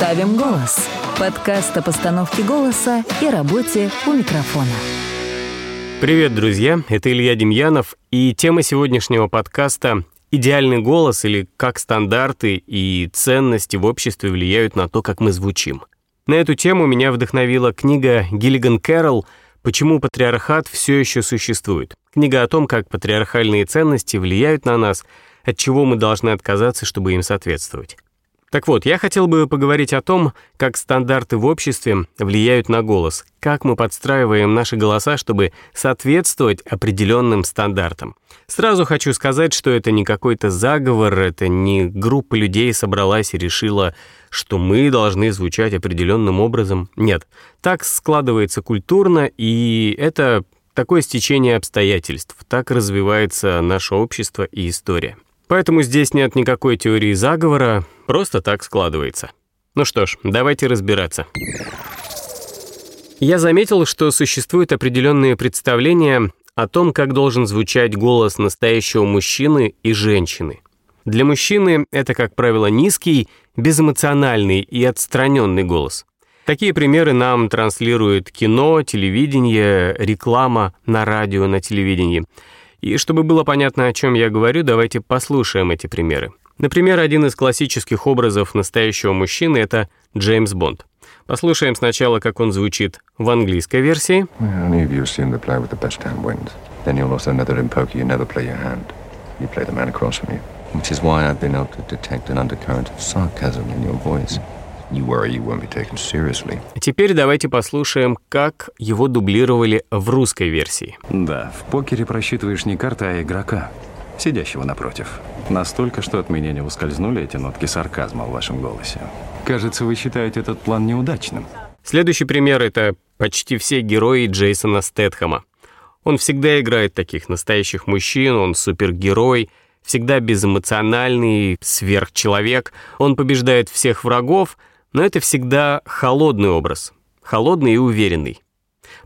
Ставим голос. Подкаст о постановке голоса и работе у микрофона. Привет, друзья! Это Илья Демьянов, и тема сегодняшнего подкаста «Идеальный голос» или «Как стандарты и ценности в обществе влияют на то, как мы звучим». На эту тему меня вдохновила книга Гиллиган Кэрролл «Почему патриархат все еще существует». Книга о том, как патриархальные ценности влияют на нас, от чего мы должны отказаться, чтобы им соответствовать. Так вот, я хотел бы поговорить о том, как стандарты в обществе влияют на голос, как мы подстраиваем наши голоса, чтобы соответствовать определенным стандартам. Сразу хочу сказать, что это не какой-то заговор, это не группа людей собралась и решила, что мы должны звучать определенным образом. Нет, так складывается культурно, и это такое стечение обстоятельств, так развивается наше общество и история. Поэтому здесь нет никакой теории заговора, просто так складывается. Ну что ж, давайте разбираться. Я заметил, что существуют определенные представления о том, как должен звучать голос настоящего мужчины и женщины. Для мужчины это, как правило, низкий, безэмоциональный и отстраненный голос. Такие примеры нам транслирует кино, телевидение, реклама на радио, на телевидении – и чтобы было понятно, о чем я говорю, давайте послушаем эти примеры. Например, один из классических образов настоящего мужчины — это Джеймс Бонд. Послушаем сначала, как он звучит в английской версии. Which Теперь давайте послушаем, как его дублировали в русской версии. Да, в покере просчитываешь не карты, а игрока, сидящего напротив. Настолько, что от меня не ускользнули эти нотки сарказма в вашем голосе. Кажется, вы считаете этот план неудачным. Следующий пример — это почти все герои Джейсона Стэтхэма. Он всегда играет таких настоящих мужчин, он супергерой, всегда безэмоциональный, сверхчеловек. Он побеждает всех врагов — но это всегда холодный образ, холодный и уверенный.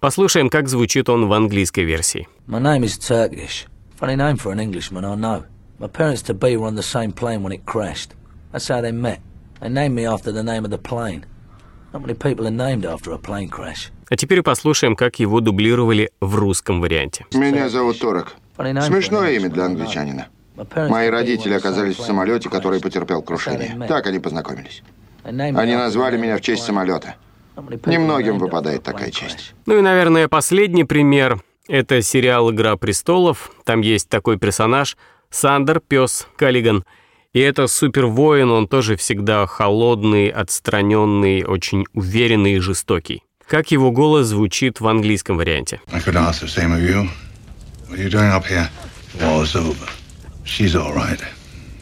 Послушаем, как звучит он в английской версии. My name is Turkish. Funny name for an Englishman, I know. My parents to be were on the same plane when it crashed. That's how they met. They named me after the name of the plane. Not many people are named after a plane crash. А теперь послушаем, как его дублировали в русском варианте. Меня зовут Торок. Смешное имя для англичанина. Мои родители оказались в самолете, который потерпел крушение. Так они познакомились. Они назвали меня в честь самолета. Немногим выпадает такая честь. Ну и, наверное, последний пример — это сериал «Игра престолов». Там есть такой персонаж — Сандер, пес Каллиган. И это супервоин, он тоже всегда холодный, отстраненный, очень уверенный и жестокий. Как его голос звучит в английском варианте? She's all right.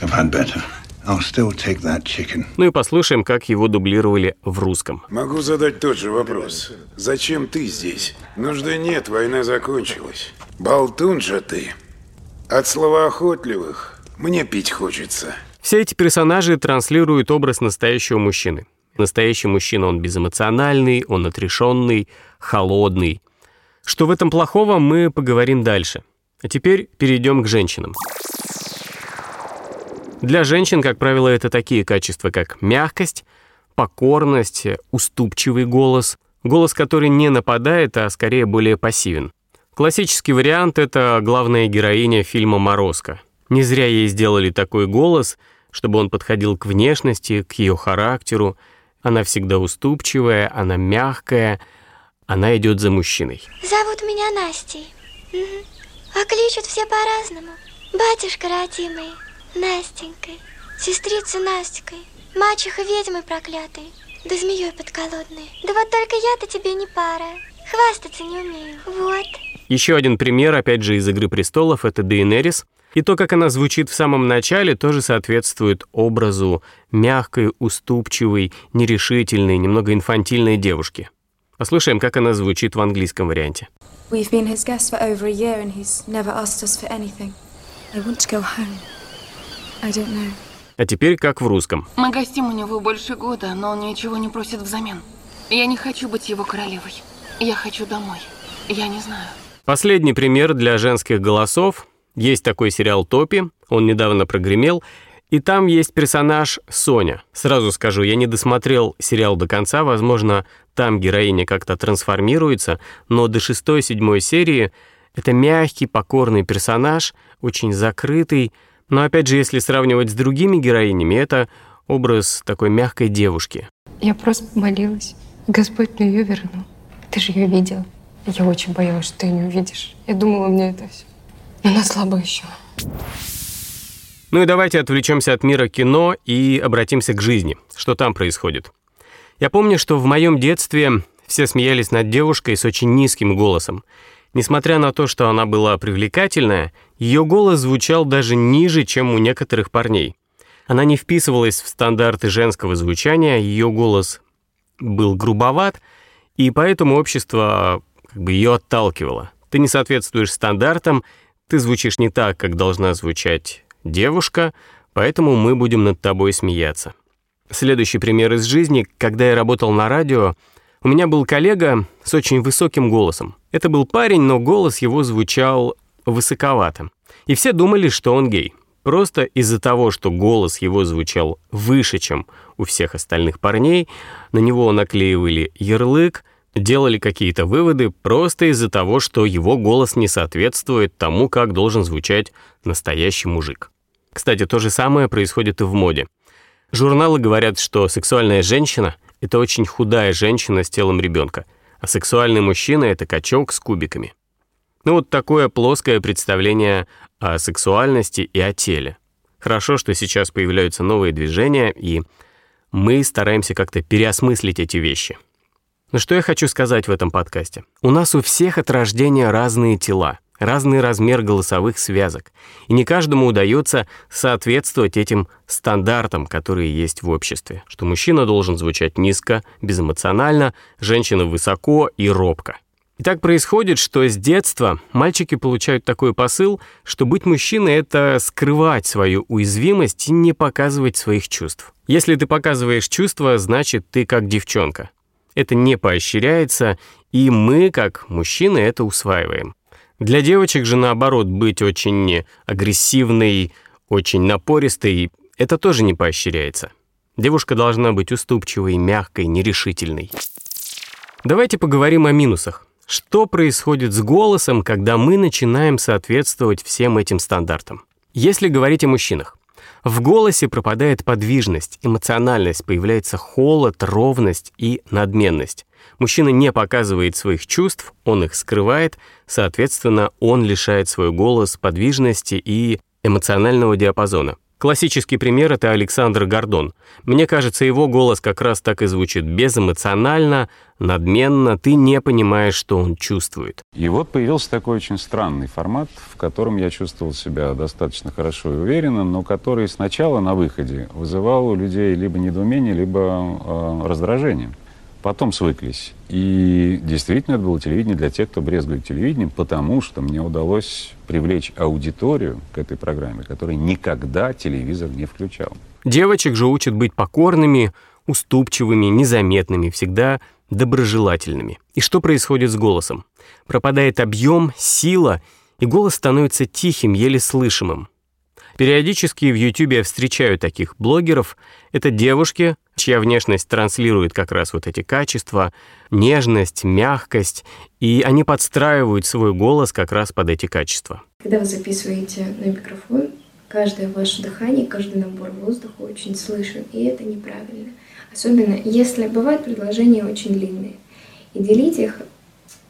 I've had better. I'll still take that chicken. Ну и послушаем, как его дублировали в русском. Могу задать тот же вопрос. Зачем ты здесь? Нужды нет, война закончилась. Болтун же ты. От слова охотливых мне пить хочется. Все эти персонажи транслируют образ настоящего мужчины. Настоящий мужчина, он безэмоциональный, он отрешенный, холодный. Что в этом плохого, мы поговорим дальше. А теперь перейдем к женщинам. Для женщин, как правило, это такие качества, как мягкость, покорность, уступчивый голос, голос, который не нападает, а скорее более пассивен. Классический вариант — это главная героиня фильма «Морозко». Не зря ей сделали такой голос, чтобы он подходил к внешности, к ее характеру. Она всегда уступчивая, она мягкая, она идет за мужчиной. Зовут меня Настей. Угу. А кличут все по-разному. Батюшка родимый, Настенькой, сестрица Настикой, мачеха ведьмы проклятой, да змеей подколодной. Да вот только я-то тебе не пара, хвастаться не умею, вот. Еще один пример, опять же, из «Игры престолов» — это Дейенерис. И то, как она звучит в самом начале, тоже соответствует образу мягкой, уступчивой, нерешительной, немного инфантильной девушки. Послушаем, как она звучит в английском варианте. We've been his guests for over a year and he's never asked us for anything. I want to go home. А теперь как в русском. Мы гостим у него больше года, но он ничего не просит взамен. Я не хочу быть его королевой. Я хочу домой. Я не знаю. Последний пример для женских голосов. Есть такой сериал «Топи», он недавно прогремел, И там есть персонаж Соня. Сразу скажу, я не досмотрел сериал до конца, возможно, там героиня как-то трансформируется, но до шестой-седьмой серии это мягкий, покорный персонаж, очень закрытый, но опять же, если сравнивать с другими героинями, это образ такой мягкой девушки. Я просто молилась. Господь мне ее вернул. Ты же ее видел. Я очень боялась, что ты ее не увидишь. Я думала, мне это все. Она слабая еще. Ну и давайте отвлечемся от мира кино и обратимся к жизни. Что там происходит? Я помню, что в моем детстве все смеялись над девушкой с очень низким голосом. Несмотря на то, что она была привлекательная, ее голос звучал даже ниже, чем у некоторых парней. Она не вписывалась в стандарты женского звучания, ее голос был грубоват, и поэтому общество как бы ее отталкивало. Ты не соответствуешь стандартам, ты звучишь не так, как должна звучать девушка, поэтому мы будем над тобой смеяться. Следующий пример из жизни. Когда я работал на радио, у меня был коллега с очень высоким голосом. Это был парень, но голос его звучал высоковато. И все думали, что он гей. Просто из-за того, что голос его звучал выше, чем у всех остальных парней, на него наклеивали ярлык, делали какие-то выводы просто из-за того, что его голос не соответствует тому, как должен звучать настоящий мужик. Кстати, то же самое происходит и в моде. Журналы говорят, что сексуальная женщина — это очень худая женщина с телом ребенка, а сексуальный мужчина — это качок с кубиками. Ну вот такое плоское представление о сексуальности и о теле. Хорошо, что сейчас появляются новые движения, и мы стараемся как-то переосмыслить эти вещи. Но что я хочу сказать в этом подкасте? У нас у всех от рождения разные тела — разный размер голосовых связок, и не каждому удается соответствовать этим стандартам, которые есть в обществе, что мужчина должен звучать низко, безэмоционально, женщина высоко и робко. И так происходит, что с детства мальчики получают такой посыл, что быть мужчиной — это скрывать свою уязвимость и не показывать своих чувств. Если ты показываешь чувства, значит, ты как девчонка. Это не поощряется, и мы, как мужчины, это усваиваем. Для девочек же наоборот быть очень агрессивной, очень напористой, это тоже не поощряется. Девушка должна быть уступчивой, мягкой, нерешительной. Давайте поговорим о минусах. Что происходит с голосом, когда мы начинаем соответствовать всем этим стандартам? Если говорить о мужчинах, в голосе пропадает подвижность, эмоциональность, появляется холод, ровность и надменность. Мужчина не показывает своих чувств, он их скрывает, соответственно, он лишает свой голос подвижности и эмоционального диапазона. Классический пример — это Александр Гордон. Мне кажется, его голос как раз так и звучит безэмоционально, надменно, ты не понимаешь, что он чувствует. И вот появился такой очень странный формат, в котором я чувствовал себя достаточно хорошо и уверенно, но который сначала на выходе вызывал у людей либо недоумение, либо э, раздражение потом свыклись. И действительно, это было телевидение для тех, кто брезгует телевидением, потому что мне удалось привлечь аудиторию к этой программе, которая никогда телевизор не включал. Девочек же учат быть покорными, уступчивыми, незаметными, всегда доброжелательными. И что происходит с голосом? Пропадает объем, сила, и голос становится тихим, еле слышимым. Периодически в YouTube я встречаю таких блогеров. Это девушки, чья внешность транслирует как раз вот эти качества, нежность, мягкость, и они подстраивают свой голос как раз под эти качества. Когда вы записываете на микрофон, каждое ваше дыхание, каждый набор воздуха очень слышен, и это неправильно. Особенно если бывают предложения очень длинные. И делить их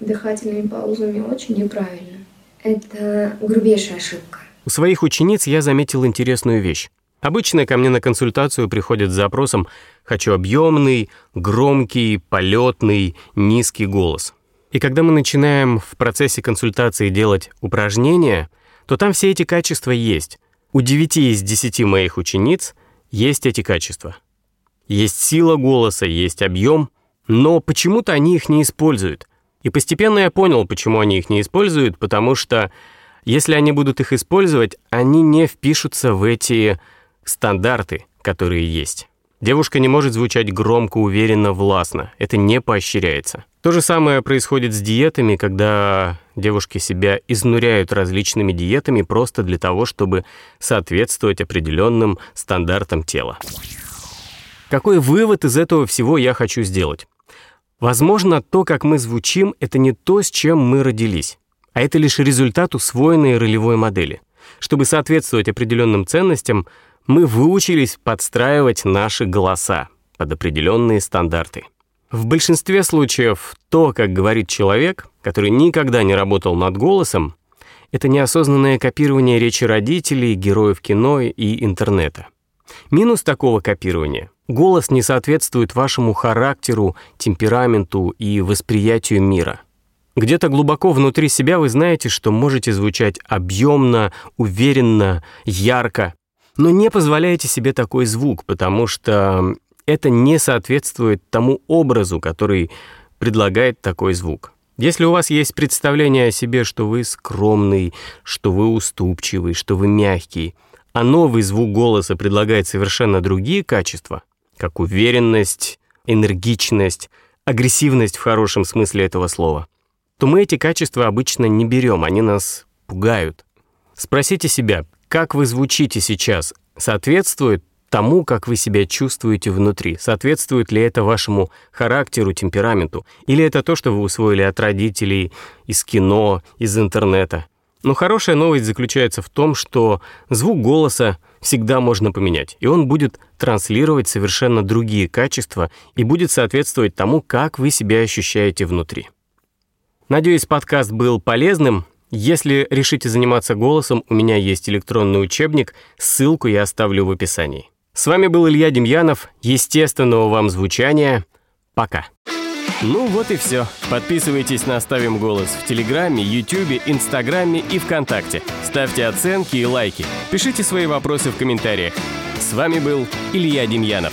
дыхательными паузами очень неправильно. Это грубейшая ошибка. У своих учениц я заметил интересную вещь. Обычно ко мне на консультацию приходят с запросом «хочу объемный, громкий, полетный, низкий голос». И когда мы начинаем в процессе консультации делать упражнения, то там все эти качества есть. У 9 из 10 моих учениц есть эти качества. Есть сила голоса, есть объем, но почему-то они их не используют. И постепенно я понял, почему они их не используют, потому что если они будут их использовать, они не впишутся в эти стандарты, которые есть. Девушка не может звучать громко, уверенно, властно. Это не поощряется. То же самое происходит с диетами, когда девушки себя изнуряют различными диетами просто для того, чтобы соответствовать определенным стандартам тела. Какой вывод из этого всего я хочу сделать? Возможно, то, как мы звучим, это не то, с чем мы родились, а это лишь результат усвоенной ролевой модели. Чтобы соответствовать определенным ценностям, мы выучились подстраивать наши голоса под определенные стандарты. В большинстве случаев то, как говорит человек, который никогда не работал над голосом, это неосознанное копирование речи родителей, героев кино и интернета. Минус такого копирования — голос не соответствует вашему характеру, темпераменту и восприятию мира. Где-то глубоко внутри себя вы знаете, что можете звучать объемно, уверенно, ярко, но не позволяете себе такой звук, потому что это не соответствует тому образу, который предлагает такой звук. Если у вас есть представление о себе, что вы скромный, что вы уступчивый, что вы мягкий, а новый звук голоса предлагает совершенно другие качества, как уверенность, энергичность, агрессивность в хорошем смысле этого слова, то мы эти качества обычно не берем, они нас пугают. Спросите себя, как вы звучите сейчас, соответствует тому, как вы себя чувствуете внутри, соответствует ли это вашему характеру, темпераменту, или это то, что вы усвоили от родителей, из кино, из интернета. Но хорошая новость заключается в том, что звук голоса всегда можно поменять, и он будет транслировать совершенно другие качества и будет соответствовать тому, как вы себя ощущаете внутри. Надеюсь, подкаст был полезным. Если решите заниматься голосом, у меня есть электронный учебник, ссылку я оставлю в описании. С вами был Илья Демьянов. Естественного вам звучания. Пока. Ну вот и все. Подписывайтесь на «Ставим голос» в Телеграме, Ютубе, Инстаграме и ВКонтакте. Ставьте оценки и лайки. Пишите свои вопросы в комментариях. С вами был Илья Демьянов.